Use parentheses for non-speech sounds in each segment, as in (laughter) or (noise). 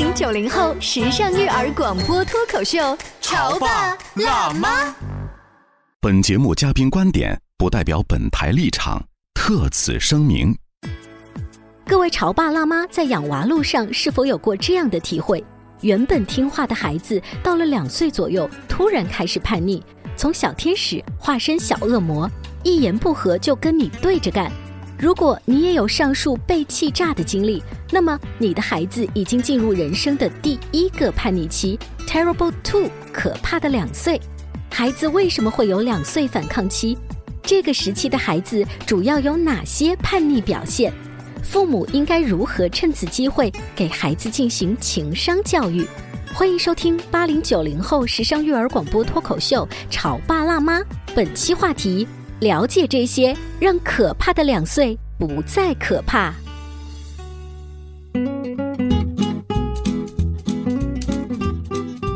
八零九零后时尚育儿广播脱口秀，潮爸辣妈。本节目嘉宾观点不代表本台立场，特此声明。各位潮爸辣妈在养娃路上是否有过这样的体会？原本听话的孩子，到了两岁左右，突然开始叛逆，从小天使化身小恶魔，一言不合就跟你对着干。如果你也有上述被气炸的经历，那么你的孩子已经进入人生的第一个叛逆期，Terrible Two，可怕的两岁。孩子为什么会有两岁反抗期？这个时期的孩子主要有哪些叛逆表现？父母应该如何趁此机会给孩子进行情商教育？欢迎收听八零九零后时尚育儿广播脱口秀《潮爸辣妈》，本期话题。了解这些，让可怕的两岁不再可怕。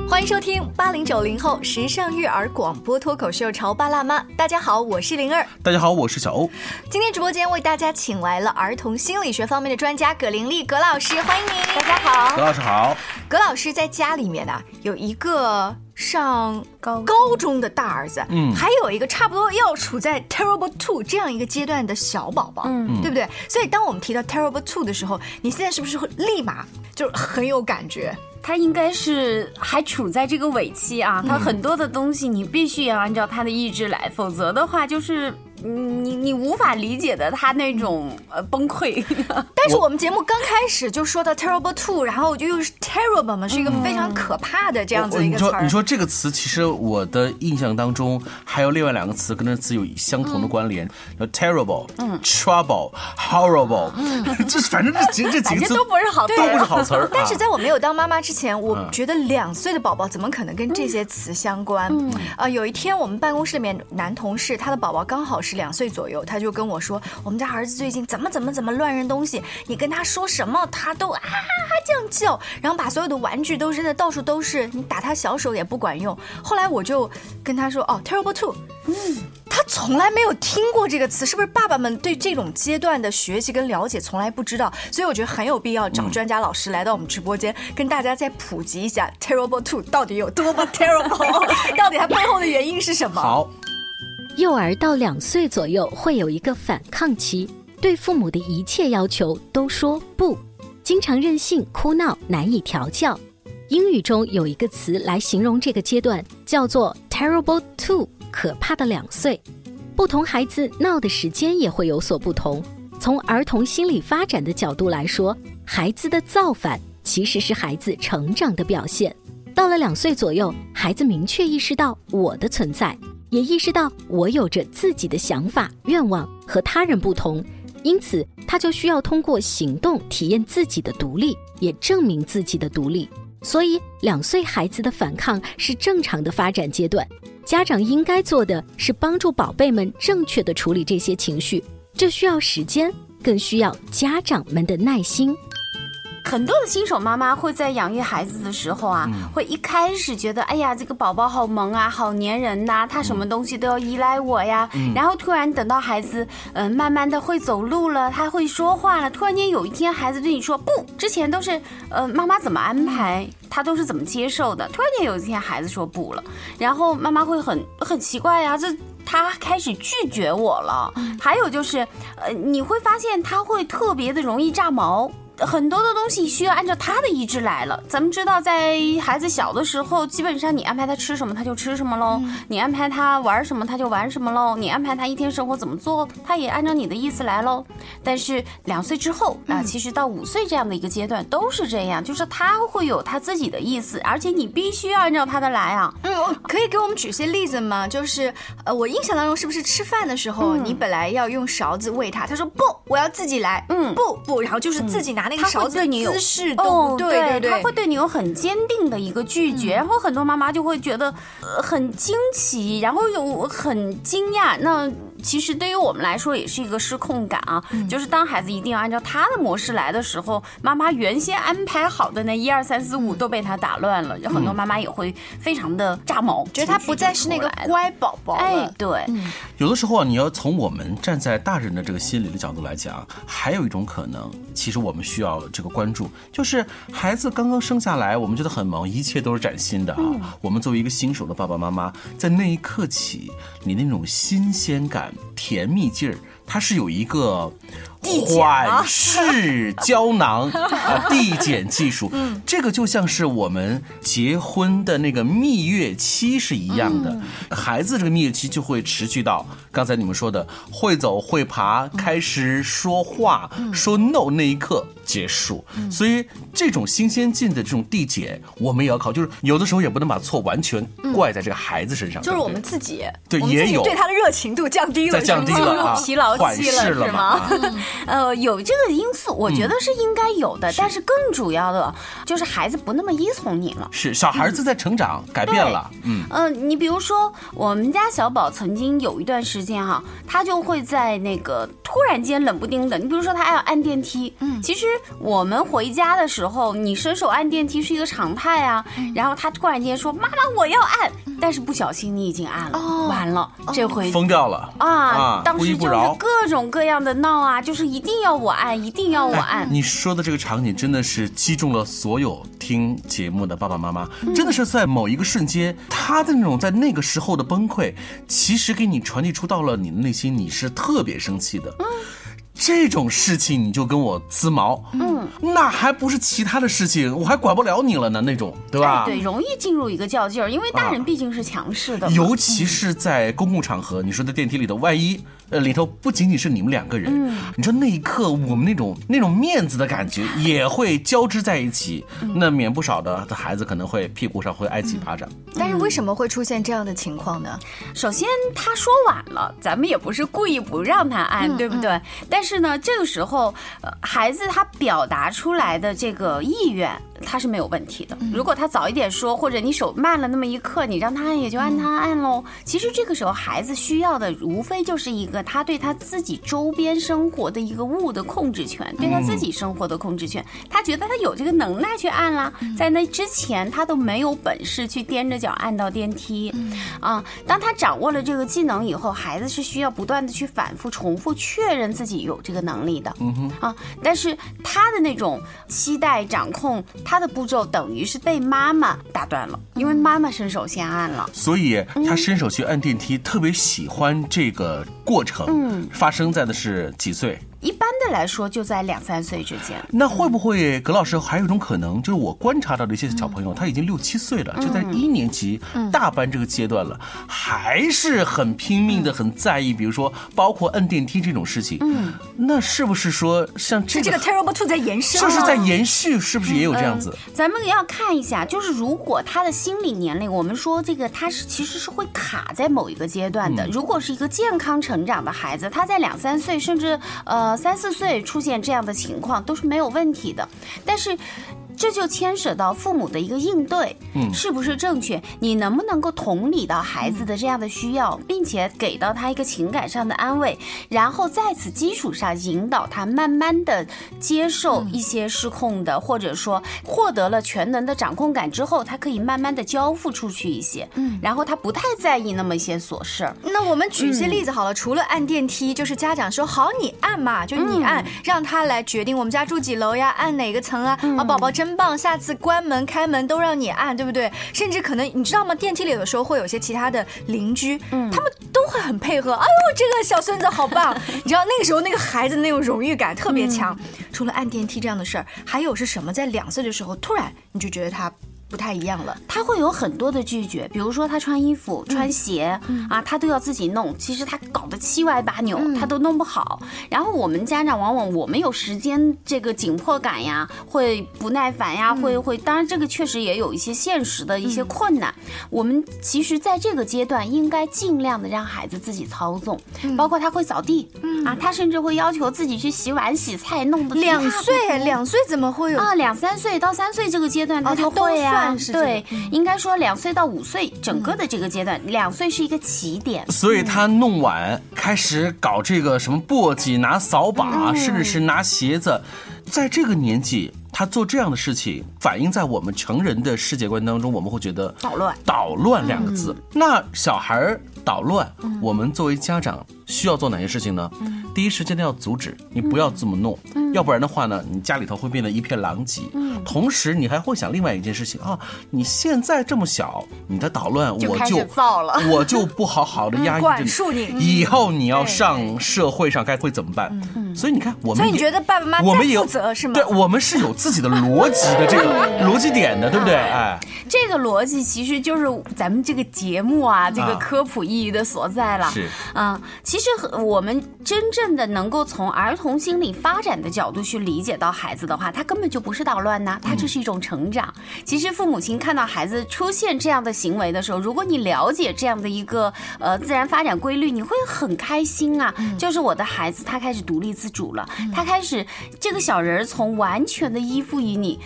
欢迎收听八零九零后时尚育儿广播脱口秀《潮爸辣妈》。大家好，我是灵儿。大家好，我是小欧。今天直播间为大家请来了儿童心理学方面的专家葛玲丽葛老师，欢迎您。大家好，葛老师好。葛老师在家里面呢有一个。上高高中的大儿子，嗯，还有一个差不多要处在 terrible two 这样一个阶段的小宝宝，嗯，对不对？所以当我们提到 terrible two 的时候，你现在是不是会立马就很有感觉？他应该是还处在这个尾期啊，他很多的东西你必须要按照他的意志来，否则的话就是。你你无法理解的他那种呃崩溃，(laughs) 但是我们节目刚开始就说到 terrible two，然后就又是 terrible 嘛，是一个非常可怕的这样子一个词。你说你说这个词，其实我的印象当中还有另外两个词跟这词有相同的关联，叫 terrible，嗯，trouble，horrible，嗯，(laughs) 这反正这几这几个词都不是好词，都不是好词儿。但是在我没有当妈妈之前，我觉得两岁的宝宝怎么可能跟这些词相关？啊，有一天我们办公室里面男同事他的宝宝刚好是。两岁左右，他就跟我说：“我们家儿子最近怎么怎么怎么乱扔东西，你跟他说什么，他都啊这样叫，然后把所有的玩具都扔的到处都是，你打他小手也不管用。”后来我就跟他说：“哦，terrible two。”嗯，他从来没有听过这个词，是不是？爸爸们对这种阶段的学习跟了解从来不知道，所以我觉得很有必要找专家老师来到我们直播间，跟大家再普及一下 terrible two 到底有多么 terrible，(laughs) 到底它背后的原因是什么？好。幼儿到两岁左右会有一个反抗期，对父母的一切要求都说不，经常任性、哭闹、难以调教。英语中有一个词来形容这个阶段，叫做 “terrible two”，可怕的两岁。不同孩子闹的时间也会有所不同。从儿童心理发展的角度来说，孩子的造反其实是孩子成长的表现。到了两岁左右，孩子明确意识到我的存在。也意识到我有着自己的想法、愿望和他人不同，因此他就需要通过行动体验自己的独立，也证明自己的独立。所以，两岁孩子的反抗是正常的发展阶段。家长应该做的是帮助宝贝们正确的处理这些情绪，这需要时间，更需要家长们的耐心。很多的新手妈妈会在养育孩子的时候啊，会一开始觉得，哎呀，这个宝宝好萌啊，好粘人呐，他什么东西都要依赖我呀。然后突然等到孩子，嗯，慢慢的会走路了，他会说话了。突然间有一天，孩子对你说不，之前都是，呃，妈妈怎么安排，他都是怎么接受的。突然间有一天，孩子说不了，然后妈妈会很很奇怪呀，这他开始拒绝我了。还有就是，呃，你会发现他会特别的容易炸毛。很多的东西需要按照他的意志来了。咱们知道，在孩子小的时候，基本上你安排他吃什么，他就吃什么喽；你安排他玩什么，他就玩什么喽；你安排他一天生活怎么做，他也按照你的意思来喽。但是两岁之后啊，其实到五岁这样的一个阶段都是这样，就是他会有他自己的意思，而且你必须要按照他的来啊。嗯，可以给我们举些例子吗？就是呃，我印象当中是不是吃饭的时候，你本来要用勺子喂他，他说不，我要自己来。嗯，不不，然后就是自己拿。拿那个他勺子会对你有姿势都哦不对，对对？他会对你有很坚定的一个拒绝，然后很多妈妈就会觉得呃很惊奇，然后又很惊讶。那其实对于我们来说也是一个失控感啊，就是当孩子一定要按照他的模式来的时候，妈妈原先安排好的那一二三四五都被他打乱了，有很多妈妈也会非常的炸毛，觉得他不再是那个。乖宝宝哎了，。对，有的时候啊，你要从我们站在大人的这个心理的角度来讲，还有一种可能，其实我们需要这个关注，就是孩子刚刚生下来，我们觉得很萌，一切都是崭新的啊。我们作为一个新手的爸爸妈妈，在那一刻起，你那种新鲜感、甜蜜劲儿，它是有一个缓释胶囊 (laughs) 啊递减技术，这个就像是我们结婚的那个蜜月期是一样的，孩子这个蜜月期就会持续到刚才你们说的会走会爬，开始说话、说 no 那一刻结束。所以这种新鲜劲的这种递减，我们也要考，就是有的时候也不能把错完全怪在这个孩子身上，就是我们自己，对也有对他的热情度降低了，在降低了啊，疲劳缓期了释了嘛是吗？啊呃，有这个因素，我觉得是应该有的，但是更主要的就是孩子不那么依从你了。是小孩子在成长，改变了，嗯。嗯、你比如说，我们家小宝曾经有一段时间哈，他就会在那个突然间冷不丁的，你比如说他要按电梯，嗯，其实我们回家的时候，你伸手按电梯是一个常态啊，然后他突然间说妈妈我要按，但是不小心你已经按了，完了，这回疯掉了啊，当时就是。各种各样的闹啊，就是一定要我按，一定要我按。你说的这个场景真的是击中了所有听节目的爸爸妈妈，真的是在某一个瞬间，他的那种在那个时候的崩溃，其实给你传递出到了你的内心，你是特别生气的。嗯这种事情你就跟我滋毛，嗯，那还不是其他的事情，我还管不了你了呢，那种，对吧？哎，对，容易进入一个较劲儿，因为大人毕竟是强势的嘛。尤其是在公共场合，你说在电梯里头，万一呃里头不仅仅是你们两个人，你说那一刻我们那种那种面子的感觉也会交织在一起，那免不少的的孩子可能会屁股上会挨几巴掌。但是为什么会出现这样的情况呢？首先他说晚了，咱们也不是故意不让他按，对不对？但是呢，这个时候，呃，孩子他表达出来的这个意愿。他是没有问题的。如果他早一点说，或者你手慢了那么一刻，你让他按也就按他按喽。其实这个时候孩子需要的，无非就是一个他对他自己周边生活的一个物的控制权，对他自己生活的控制权。他觉得他有这个能耐去按啦，在那之前他都没有本事去踮着脚按到电梯。啊，当他掌握了这个技能以后，孩子是需要不断的去反复重复确认自己有这个能力的。啊，但是他的那种期待掌控，他的步骤等于是被妈妈打断了，因为妈妈伸手先按了。所以他伸手去按电梯，特别喜欢这个过程。嗯，发生在的是几岁？一般的来说，就在两三岁之间。那会不会葛老师还有一种可能，就是我观察到的一些小朋友，他已经六七岁了，就在一年级大班这个阶段了，还是很拼命的，很在意，比如说包括摁电梯这种事情。嗯，那是不是说像这个这个 terrible two 在延伸，就是在延续，是不是也有这样子？咱们要看一下，就是如果他的心理年龄，我们说这个他是其实是会卡在某一个阶段的。如果是一个健康成长的孩子，他在两三岁甚至呃三四岁出现这样的情况都是没有问题的。但是。这就牵扯到父母的一个应对，嗯，是不是正确？你能不能够同理到孩子的这样的需要，并且给到他一个情感上的安慰，然后在此基础上引导他慢慢的接受一些失控的，或者说获得了全能的掌控感之后，他可以慢慢的交付出去一些，嗯，然后他不太在意那么一些琐事儿。那我们举一些例子好了，除了按电梯，就是家长说好你按嘛，就你按，让他来决定我们家住几楼呀，按哪个层啊，啊宝宝真棒，下次关门开门都让你按，对不对？甚至可能你知道吗？电梯里有的时候会有些其他的邻居，嗯他们都会很配合。哎呦，这个小孙子好棒！(laughs) 你知道那个时候那个孩子那种荣誉感特别强。除了按电梯这样的事儿，还有是什么？在两岁的时候，突然你就觉得他。不太一样了。他会有很多的拒绝，比如说他穿衣服、穿鞋啊，他都要自己弄，其实他搞得七歪八扭，他都弄不好。然后我们家长往往我们有时间这个紧迫感呀，会不耐烦呀，会会，当然这个确实也有一些现实的一些困难。我们其实在这个阶段应该尽量的让孩子自己操纵，包括他会扫地，啊，他甚至会要求自己去洗碗、洗菜，弄得两岁，两岁怎么会有？啊？两三岁到三岁这个阶段他就会呀，对，应该说两岁到五岁整个的这个阶段，两岁是一个起点。所以他弄碗开始搞这个什么簸箕，拿扫把，甚至是拿鞋子，在这个年纪。他做这样的事情，反映在我们成人的世界观当中，我们会觉得捣乱。捣乱两个字，那小孩儿捣乱，我们作为家长需要做哪些事情呢？第一时间要阻止，你不要这么弄，要不然的话呢，你家里头会变得一片狼藉。同时，你还会想另外一件事情啊，你现在这么小，你的捣乱我就造了，我就不好好的压抑管束你，以后你要上社会上该会怎么办？所以你看，我们所以你觉得爸爸妈妈负责是吗？对，我们是有自己的 (laughs) 逻辑的这个逻辑点的，对不对？哎，这个逻辑其实就是咱们这个节目啊，这个科普意义的所在了。是，嗯，其实我们真正的能够从儿童心理发展的角度去理解到孩子的话，他根本就不是捣乱呐，他这是一种成长。其实父母亲看到孩子出现这样的行为的时候，如果你了解这样的一个呃自然发展规律，你会很开心啊。就是我的孩子他开始独立自主了，他开始这个小人儿从完全的依附于你。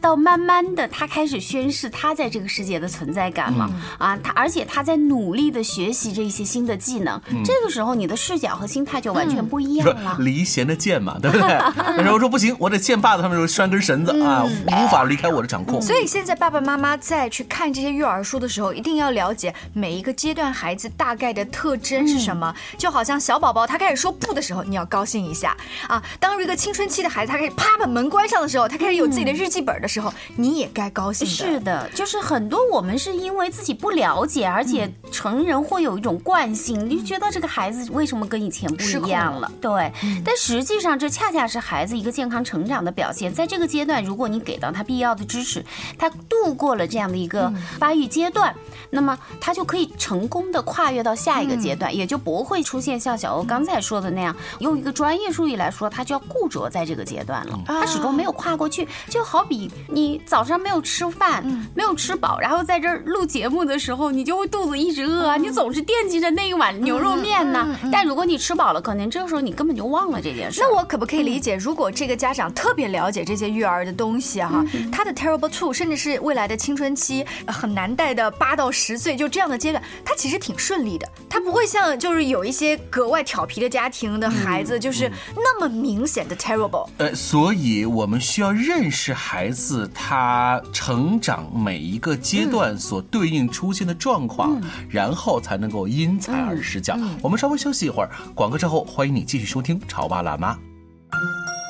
到慢慢的，他开始宣示他在这个世界的存在感了啊！他而且他在努力的学习这些新的技能，这个时候你的视角和心态就完全不一样了。离弦的箭嘛，对不对？那时候说不行，我得箭把子上面拴根绳子啊，无法离开我的掌控。所以现在爸爸妈妈在去看这些育儿书的时候，一定要了解每一个阶段孩子大概的特征是什么。就好像小宝宝他开始说不的时候，你要高兴一下啊！当一个青春期的孩子他开始啪把门关上的时候，他开始有自己的日记本的。时候你也该高兴。是的，就是很多我们是因为自己不了解，而且成人会有一种惯性，你就觉得这个孩子为什么跟以前不一样了？对，但实际上这恰恰是孩子一个健康成长的表现。在这个阶段，如果你给到他必要的支持，他度过了这样的一个发育阶段，那么他就可以成功的跨越到下一个阶段，也就不会出现像小欧刚才说的那样，用一个专业术语来说，他就要固着在这个阶段了，他始终没有跨过去，就好比。你早上没有吃饭，没有吃饱，然后在这儿录节目的时候，你就会肚子一直饿啊！你总是惦记着那一碗牛肉面呢。但如果你吃饱了，可能这个时候你根本就忘了这件事。那我可不可以理解，如果这个家长特别了解这些育儿的东西哈，他的 terrible two，甚至是未来的青春期很难带的八到十岁，就这样的阶段，他其实挺顺利的。他不会像就是有一些格外调皮的家庭的孩子，就是那么明显的 terrible。呃，所以我们需要认识孩子。他成长每一个阶段所对应出现的状况，然后才能够因材而施教。我们稍微休息一会儿，广告之后欢迎你继续收听《潮爸辣妈》。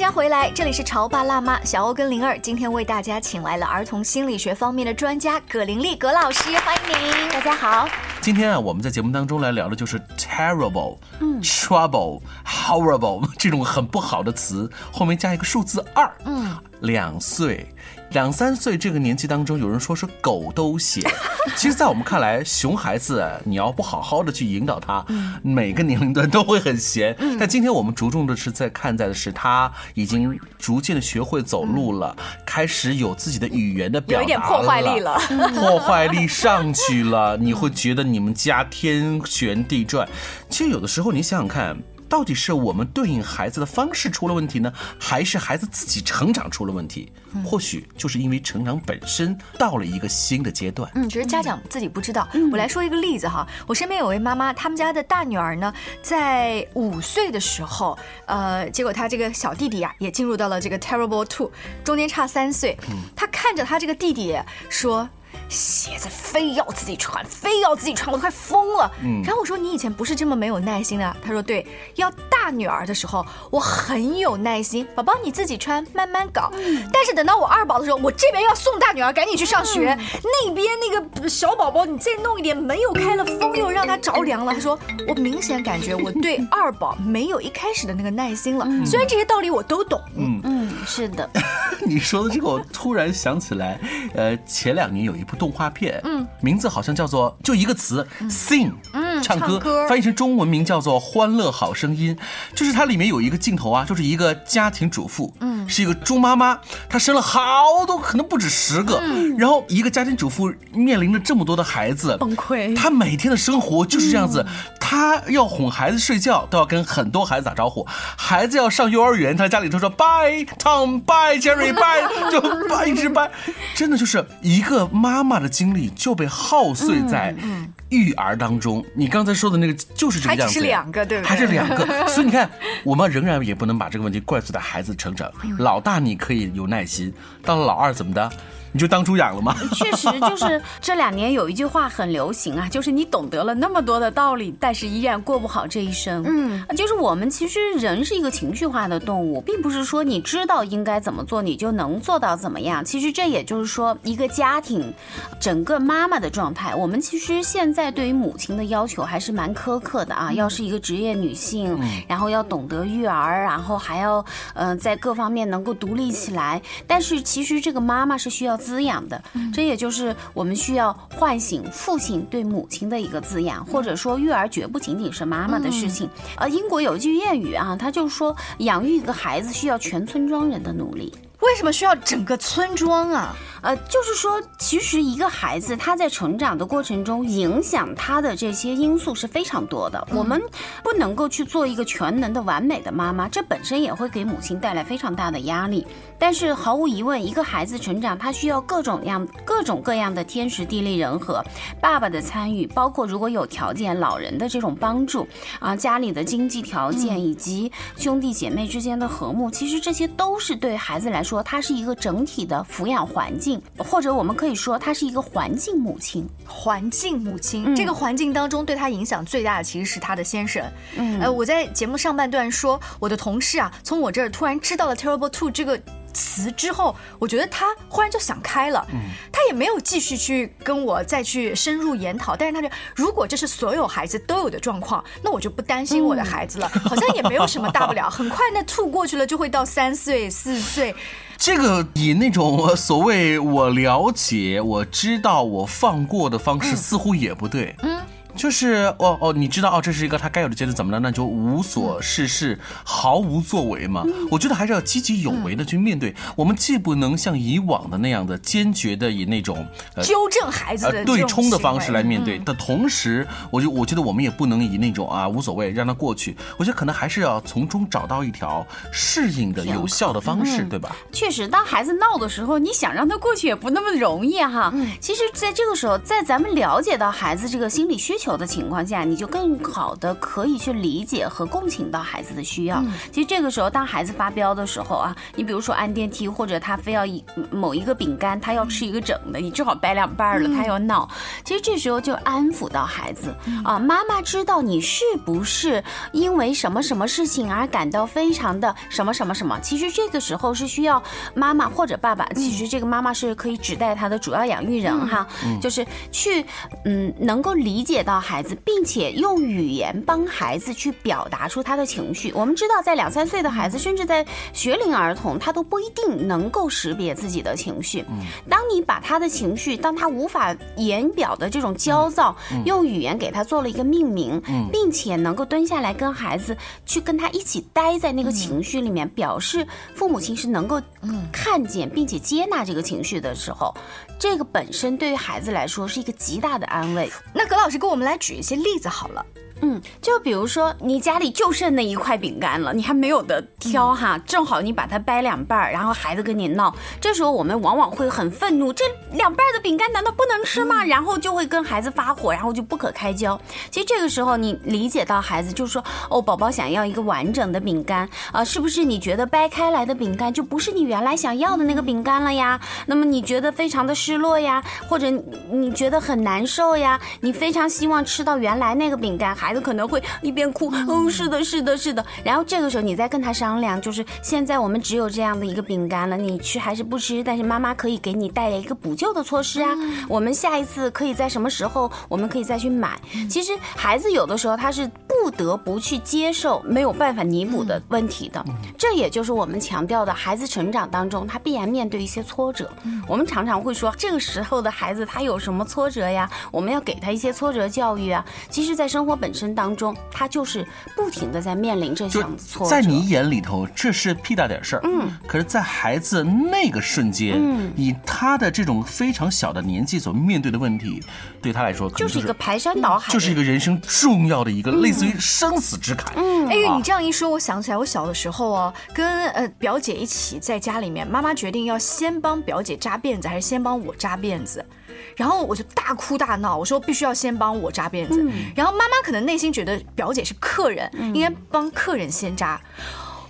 家回来，这里是潮爸辣妈小欧跟灵儿，今天为大家请来了儿童心理学方面的专家葛玲丽葛老师，欢迎您，大家好。今天啊，我们在节目当中来聊的就是 terrible、嗯。trouble、horrible 这种很不好的词，后面加一个数字二，嗯，两岁。两三岁这个年纪当中，有人说是狗都嫌。其实，在我们看来，熊孩子你要不好好的去引导他，每个年龄段都会很闲。但今天我们着重的是在看在的是他已经逐渐的学会走路了，开始有自己的语言的表达，有点破坏力了，(laughs) 破坏力上去了，你会觉得你们家天旋地转。其实有的时候你想想看。到底是我们对应孩子的方式出了问题呢，还是孩子自己成长出了问题？或许就是因为成长本身到了一个新的阶段。嗯，只是家长自己不知道。我来说一个例子哈，我身边有位妈妈，他们家的大女儿呢，在五岁的时候，呃，结果她这个小弟弟啊，也进入到了这个 terrible two，中间差三岁。她看着她这个弟弟说。鞋子非要自己穿，非要自己穿，我都快疯了。然后我说你以前不是这么没有耐心的？他说对，要大女儿的时候我很有耐心，宝宝你自己穿，慢慢搞。但是等到我二宝的时候，我这边要送大女儿赶紧去上学，那边那个小宝宝你再弄一点，门又开了，风又让他着凉了。他说我明显感觉我对二宝没有一开始的那个耐心了。虽然这些道理我都懂，嗯，嗯，是的，(laughs) 你说的这个，我突然想起来，呃，前两年有一部动画片，嗯，名字好像叫做就一个词，sing，嗯，唱歌，唱歌。翻译成中文名叫做《欢乐好声音》，就是它里面有一个镜头啊，就是一个家庭主妇，嗯，是一个猪妈妈，她生了好多，可能不止十个，然后一个家庭主妇面临着这么多的孩子，崩溃。她每天的生活就是这样子，她要哄孩子睡觉，都要跟很多孩子打招呼，孩子要上幼儿园，她家里头说 bye Tom bye Jerry bye (laughs) 就 bye 一直 bye，真的就是一个妈妈的精力就被耗碎在育儿当中。你刚才说的那个就是这个样子，是两个，对不对？还是两个，(laughs) 所以你看，我们仍然也不能把这个问题怪罪在孩子成长。老大你可以有耐心，到了老二怎么的，你就当猪养了吗？(laughs) 确实就是这两年有一句话很流行啊，(laughs) 就是你懂得了那么多的道理，但是依然过不好这一生。嗯，就是我们其实人是一个情绪化的动物，并不是说你知道应该怎么做，你就能做到怎么样。其实这也就是说，一个家庭，整个妈妈的状态，我们其实现在对于母亲的要求还是蛮苛刻的啊，要是一个职业女性，然后要懂得育儿，然后还要呃在各方面能够独立起来。但是其实这个妈妈是需要滋养的，这也就是我们需要唤醒父亲对母亲的一个滋养，或者说育儿绝不仅仅是妈妈的事情。呃，英国有一句谚语啊，他就说养育一个孩子需要全村庄人的努力。为什么需要整个村庄啊？呃，就是说，其实一个孩子他在成长的过程中，影响他的这些因素是非常多的。我们不能够去做一个全能的完美的妈妈，这本身也会给母亲带来非常大的压力。但是毫无疑问，一个孩子成长，他需要各种样、各种各样的天时地利人和，爸爸的参与，包括如果有条件，老人的这种帮助啊，家里的经济条件以及兄弟姐妹之间的和睦，其实这些都是对孩子来说，它是一个整体的抚养环境，或者我们可以说，它是一个环境母亲。环境母亲，这个环境当中对他影响最大的其实是他的先生。嗯，呃，我在节目上半段说，我的同事啊，从我这儿突然知道了 “terrible two” 这个。词之后，我觉得他忽然就想开了，他也没有继续去跟我再去深入研讨。但是他就，如果这是所有孩子都有的状况，那我就不担心我的孩子了，(laughs) 好像也没有什么大不了。(laughs) 很快那吐过去了，就会到三岁、四岁。这个以那种呃所谓我了解、我知道、我放过的方式，似乎也不对。嗯。就是哦哦，你知道哦，这是一个他该有的阶段，怎么了？那就无所事事，毫无作为嘛。我觉得还是要积极有为的去面对。我们既不能像以往的那样的坚决的以那种呃纠正孩子的呃对冲的方式来面嗯对的同时，我就我觉得我们也不能以那种啊无所谓让他过去。我觉得可能还是要从中找到一条适应的有效的方式，对吧？确实，当孩子闹的时候，你想让他过去也不那么容易哈。其实，在这个时候，在咱们了解到孩子这个心理需求的情况下，你就更好的可以去理解和共情到孩子的需要。其实这个时候，当孩子发飙的时候啊，你比如说按电梯，或者他非要一某一个饼干，他要吃一个整的，你正好掰两半了，他要闹。其实这时候就安抚到孩子啊，妈妈知道你是不是因为什么什么事情而感到非常的什么什么什么。其实这个时候是需要妈妈或者爸爸，其实这个妈妈是可以指代他的主要养育人哈，就是去嗯能够理解到孩子，并且用语言帮孩子去表达出他的情绪。我们知道，在两三岁的孩子，甚至在学龄儿童，他都不一定能够识别自己的情绪。当你把他的情绪，当他无法言表的这种焦躁，用语言给他做了一个命名，并且能够蹲下来跟孩子去跟他一起待在那个情绪里面，表示父母亲是能够嗯看见并且接纳这个情绪的时候，这个本身对于孩子来说是一个极大的安慰。那葛老师给我们来举一些例子好了。嗯，就比如说你家里就剩那一块饼干了，你还没有的挑哈，正好你把它掰两半儿，然后孩子跟你闹，这时候我们往往会很愤怒，这两半儿的饼干难道不能吃吗？然后就会跟孩子发火，然后就不可开交。其实这个时候你理解到孩子就是说，哦，宝宝想要一个完整的饼干啊，是不是你觉得掰开来的饼干就不是你原来想要的那个饼干了呀？那么你觉得非常的失落呀，或者你你觉得很难受呀？你非常希望吃到原来那个饼干，孩子可能会一边哭，嗯，是的，是的，是的。然后这个时候你再跟他商量，就是现在我们只有这样的一个饼干了，你吃还是不吃？但是妈妈可以给你带来一个补救的措施啊。我们下一次可以在什么时候，我们可以再去买。其实孩子有的时候他是不得不去接受没有办法弥补的问题的，这也就是我们强调的，孩子成长当中他必然面对一些挫折。我们常常会说，这个时候的孩子他有什么挫折呀？我们要给他一些挫折教育啊。其实，在生活本身当中，他就是不停的在面临这就项挫折。在你眼里头，这是屁大点事儿。嗯，可是，在孩子那个瞬间，嗯，以他的这种非常小的年纪所面对的问题，对他来说，就是一个排山倒海，就是一个人生重要的一个类似于生死之坎。嗯，哎呦，你这样一说，我想起来，我小的时候哦，跟呃表姐一起在家里面，妈妈决定要先帮表姐扎辫子，还是先帮我扎辫子，然后我就大哭大闹，我说必须要先帮我扎辫子，然后妈妈可能内心觉得表姐是客人，应该帮客人先扎，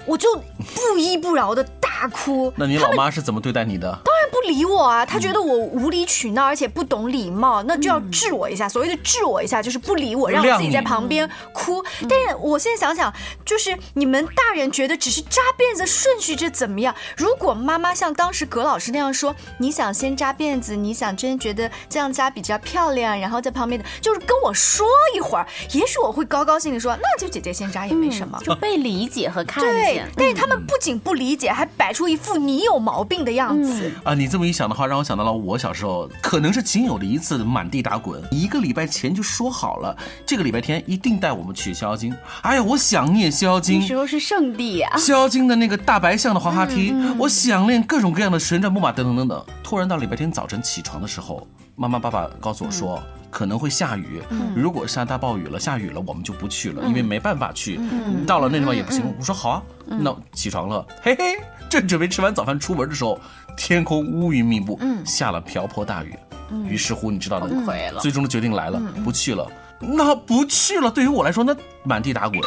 我就不依不饶的大哭。那你老妈是怎么对待你的？当然不理我啊！他觉得我无理取闹，而且不懂礼貌，那就要治我一下。所谓的治我一下，就是不理我，让我自己在旁边哭。但是我现在想想，就是你们大人觉得只是扎辫子顺序这怎么样？如果妈妈像当时葛老师那样说，你想先扎辫子，你想真觉得这样扎比较漂亮，然后在旁边的就是跟我说一会儿，也许我会高高兴兴说，那就姐姐先扎也没什么。就被理解和看对见，。但是他们不仅不理解，还摆出一副你有毛病的样子。啊，你这么一想的话，让我想到了我小时候，可能是仅有的一次满地打滚。一个礼拜前就说好了，这个礼拜天一定带我们去逍遥津。哎呀，我想念逍遥津那。时候是圣地呀、逍遥津的那个大白象的滑滑梯，我想念各种各样的旋转木马等等等等。突然到礼拜天早晨起床的时候，妈妈爸爸告诉我说。可能会下雨，如果下大暴雨了，下雨了，我们就不去了，因为没办法去。到了那地方也不行。我说好啊，那起床了，嘿嘿，正准备吃完早饭出门的时候，天空乌云密布，下了瓢泼大雨。于是乎，你知道的，最终的决定来了，不去了。那不去了，对于我来说，那满地打滚。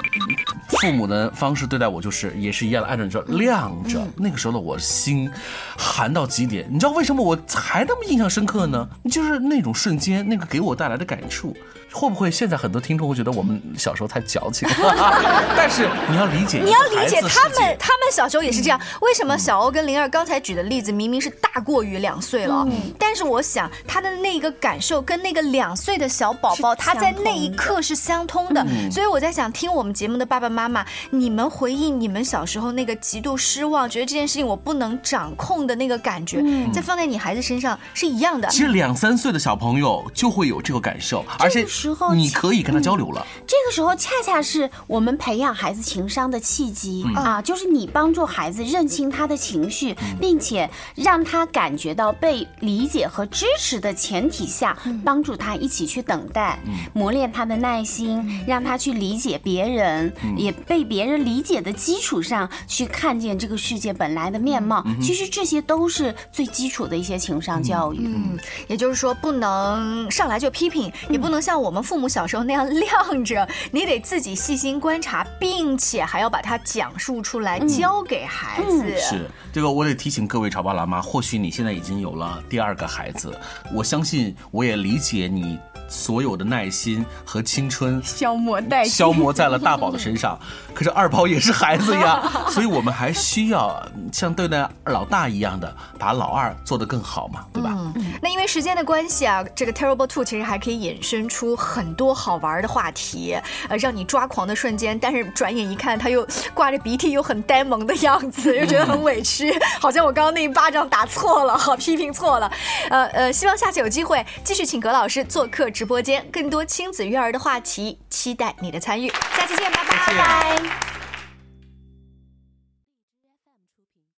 父母的方式对待我就是也是一样的，按照你说晾着。那个时候的我心寒到极点，你知道为什么我还那么印象深刻呢？就是那种瞬间，那个给我带来的感触。会不会现在很多听众会觉得我们小时候太矫情了？(laughs) 但是你要理解，你要理解他们，他们小时候也是这样。为什么小欧跟灵儿刚才举的例子明明是大过于两岁了，但是我想他的那个感受跟那个两岁的小宝宝，他在那一刻是相通的。所以我在想，听我们节目的爸爸妈妈，你们回忆你们小时候那个极度失望，觉得这件事情我不能掌控的那个感觉，再放在你孩子身上是一样的。其实两三岁的小朋友就会有这个感受，而且你可以跟他交流了。这个时候恰恰是我们培养孩子情商的契机、啊，就是你帮助孩子认清他的情绪，并且让他感觉到被理解和支持的前提下，帮助他一起去等待，磨练他的耐心，让他去理解别人，也被别人理解的基础上去看见这个世界本来的面貌。其实这些都是最基础的一些情商教育。嗯，也就是说，不能上来就批评，也不能像我们父母小时候那样晾着，(laughs) 你得自己细心观察，并且还要把它讲述出来，教给孩子。是这个，我得提醒各位潮爸辣妈，或许你现在已经有了第二个孩子，我相信我也理解你所有的耐心和青春消磨殆尽消磨在了大宝的身上。(laughs) 可是二宝也是孩子呀，(laughs) 所以我们还需要像对待老大一样的，把老二做得更好嘛，对吧？嗯那因为时间的关系啊，这个 Terrible Two 其实还可以衍生出很多好玩的话题，呃，让你抓狂的瞬间，但是转眼一看他又挂着鼻涕，又很呆萌的样子，又觉得很委屈，好像我刚刚那一巴掌打错了，好批评错了。呃呃，希望下次有机会继续请葛老师做客直播间，更多亲子育儿的话题，期待你的参与。下期见，拜拜。拜